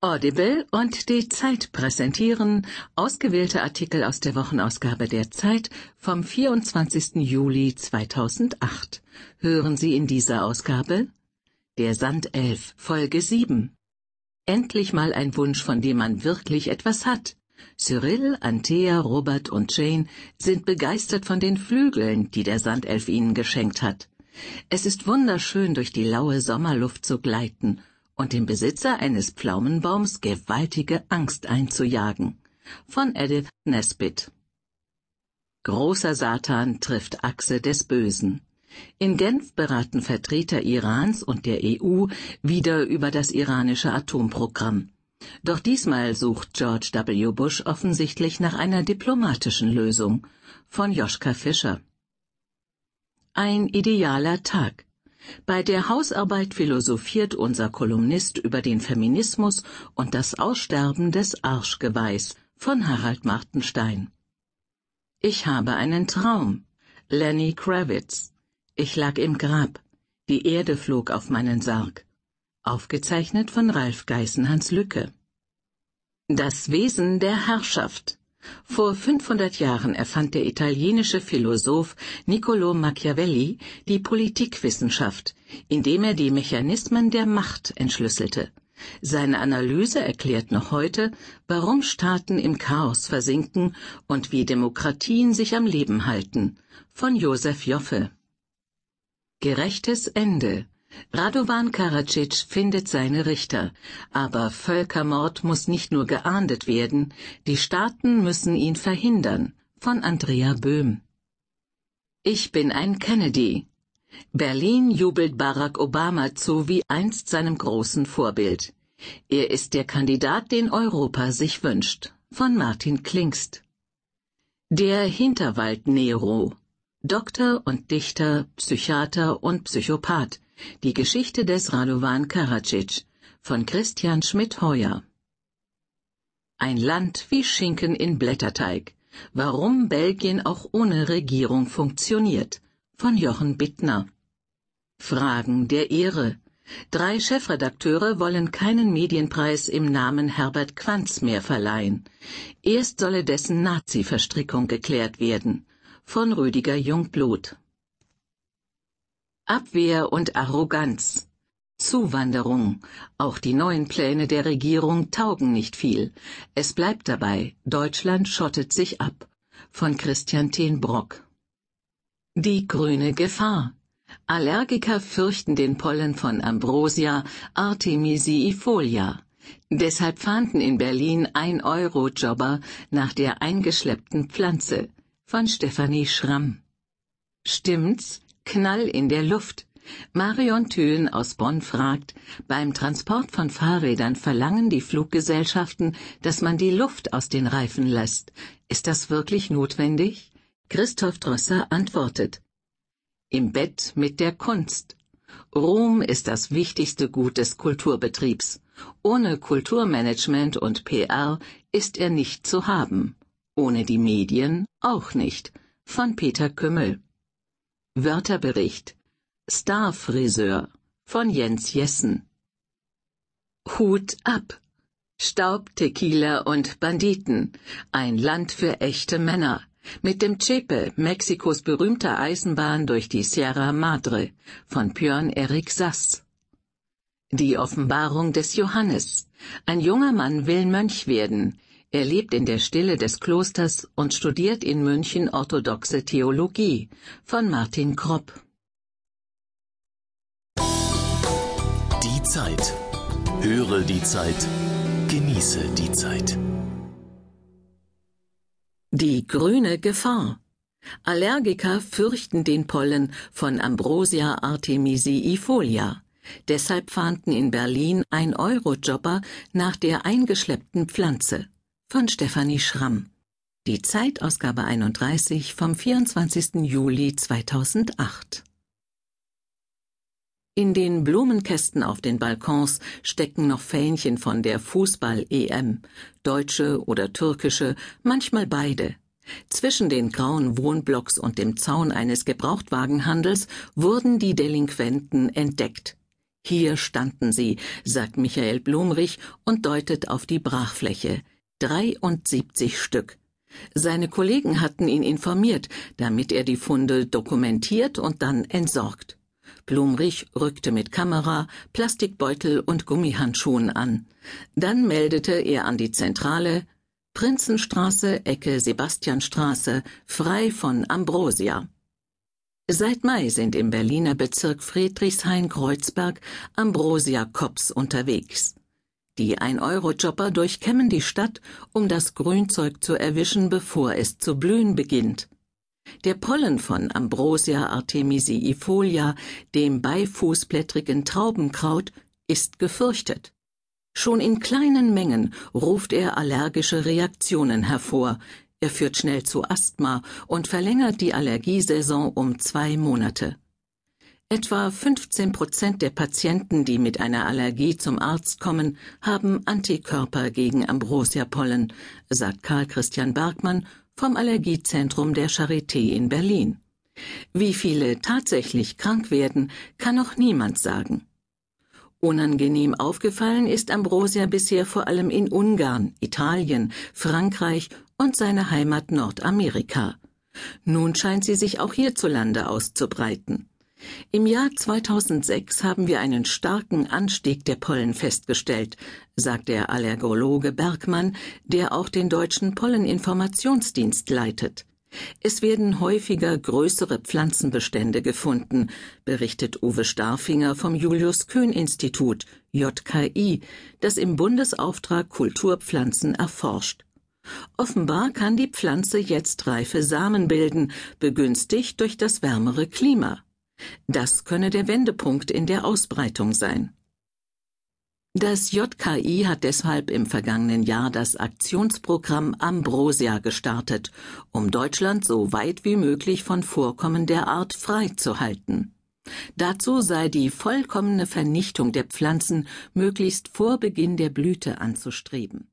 Audible und die Zeit präsentieren ausgewählte Artikel aus der Wochenausgabe der Zeit vom 24. Juli 2008. Hören Sie in dieser Ausgabe Der Sandelf Folge 7. Endlich mal ein Wunsch, von dem man wirklich etwas hat. Cyril, Antea, Robert und Jane sind begeistert von den Flügeln, die der Sandelf ihnen geschenkt hat. Es ist wunderschön, durch die laue Sommerluft zu gleiten und dem Besitzer eines Pflaumenbaums gewaltige Angst einzujagen. Von Edith Nesbit. Großer Satan trifft Achse des Bösen. In Genf beraten Vertreter Irans und der EU wieder über das iranische Atomprogramm. Doch diesmal sucht George W. Bush offensichtlich nach einer diplomatischen Lösung. Von Joschka Fischer. Ein idealer Tag. Bei der Hausarbeit philosophiert unser Kolumnist über den Feminismus und das Aussterben des Arschgeweihs von Harald Martenstein. Ich habe einen Traum. Lenny Kravitz. Ich lag im Grab. Die Erde flog auf meinen Sarg. Aufgezeichnet von Ralf Geißenhans Lücke. Das Wesen der Herrschaft. Vor 500 Jahren erfand der italienische Philosoph Niccolo Machiavelli die Politikwissenschaft, indem er die Mechanismen der Macht entschlüsselte. Seine Analyse erklärt noch heute, warum Staaten im Chaos versinken und wie Demokratien sich am Leben halten. Von Josef Joffe. Gerechtes Ende. Radovan Karadzic findet seine Richter, aber Völkermord muss nicht nur geahndet werden, die Staaten müssen ihn verhindern. Von Andrea Böhm. Ich bin ein Kennedy. Berlin jubelt Barack Obama zu wie einst seinem großen Vorbild. Er ist der Kandidat, den Europa sich wünscht. Von Martin Klingst. Der Hinterwald Nero. Doktor und Dichter, Psychiater und Psychopath die Geschichte des Radovan Karadzic von Christian Schmidt-Heuer. Ein Land wie Schinken in Blätterteig. Warum Belgien auch ohne Regierung funktioniert. Von Jochen Bittner. Fragen der Ehre. Drei Chefredakteure wollen keinen Medienpreis im Namen Herbert Quanz mehr verleihen. Erst solle dessen Nazi-Verstrickung geklärt werden. Von Rüdiger Jungblut. Abwehr und Arroganz. Zuwanderung. Auch die neuen Pläne der Regierung taugen nicht viel. Es bleibt dabei, Deutschland schottet sich ab. Von Christian Tenbrock. Die grüne Gefahr. Allergiker fürchten den Pollen von Ambrosia artemisiifolia. Deshalb fahnden in Berlin ein Euro-Jobber nach der eingeschleppten Pflanze. Von Stefanie Schramm. Stimmt's? Knall in der Luft. Marion Thülen aus Bonn fragt, beim Transport von Fahrrädern verlangen die Fluggesellschaften, dass man die Luft aus den Reifen lässt. Ist das wirklich notwendig? Christoph Drosser antwortet. Im Bett mit der Kunst. Ruhm ist das wichtigste Gut des Kulturbetriebs. Ohne Kulturmanagement und PR ist er nicht zu haben. Ohne die Medien auch nicht. Von Peter Kümmel. Wörterbericht. Starfriseur von Jens Jessen. Hut ab. Staub, Tequila und Banditen. Ein Land für echte Männer. Mit dem Chepe, Mexikos berühmter Eisenbahn durch die Sierra Madre von Björn Erik Sass. Die Offenbarung des Johannes. Ein junger Mann will Mönch werden er lebt in der Stille des Klosters und studiert in München orthodoxe Theologie von Martin Kropp. Die Zeit. Höre die Zeit. Genieße die Zeit. Die grüne Gefahr. Allergiker fürchten den Pollen von Ambrosia artemisiifolia. Deshalb fahnden in Berlin ein Eurojobber nach der eingeschleppten Pflanze von Stefanie Schramm. Die Zeitausgabe 31 vom 24. Juli 2008. In den Blumenkästen auf den Balkons stecken noch Fähnchen von der Fußball-EM, deutsche oder türkische, manchmal beide. Zwischen den grauen Wohnblocks und dem Zaun eines Gebrauchtwagenhandels wurden die Delinquenten entdeckt. Hier standen sie, sagt Michael Blumrich und deutet auf die Brachfläche. 73 Stück. Seine Kollegen hatten ihn informiert, damit er die Funde dokumentiert und dann entsorgt. Blumrich rückte mit Kamera, Plastikbeutel und Gummihandschuhen an. Dann meldete er an die Zentrale Prinzenstraße, Ecke Sebastianstraße, frei von Ambrosia. Seit Mai sind im Berliner Bezirk Friedrichshain-Kreuzberg Ambrosia-Cops unterwegs. Die Ein-Euro-Jobber durchkämmen die Stadt, um das Grünzeug zu erwischen, bevor es zu blühen beginnt. Der Pollen von Ambrosia artemisiifolia, dem beifußblättrigen Traubenkraut, ist gefürchtet. Schon in kleinen Mengen ruft er allergische Reaktionen hervor, er führt schnell zu Asthma und verlängert die Allergiesaison um zwei Monate. Etwa 15 Prozent der Patienten, die mit einer Allergie zum Arzt kommen, haben Antikörper gegen Ambrosiapollen, sagt Karl Christian Bergmann vom Allergiezentrum der Charité in Berlin. Wie viele tatsächlich krank werden, kann noch niemand sagen. Unangenehm aufgefallen ist Ambrosia bisher vor allem in Ungarn, Italien, Frankreich und seiner Heimat Nordamerika. Nun scheint sie sich auch hierzulande auszubreiten. Im Jahr 2006 haben wir einen starken Anstieg der Pollen festgestellt, sagt der Allergologe Bergmann, der auch den deutschen Polleninformationsdienst leitet. Es werden häufiger größere Pflanzenbestände gefunden, berichtet Uwe Starfinger vom Julius Kühn Institut JKI, das im Bundesauftrag Kulturpflanzen erforscht. Offenbar kann die Pflanze jetzt reife Samen bilden, begünstigt durch das wärmere Klima. Das könne der Wendepunkt in der Ausbreitung sein. Das JKI hat deshalb im vergangenen Jahr das Aktionsprogramm Ambrosia gestartet, um Deutschland so weit wie möglich von Vorkommen der Art freizuhalten. Dazu sei die vollkommene Vernichtung der Pflanzen möglichst vor Beginn der Blüte anzustreben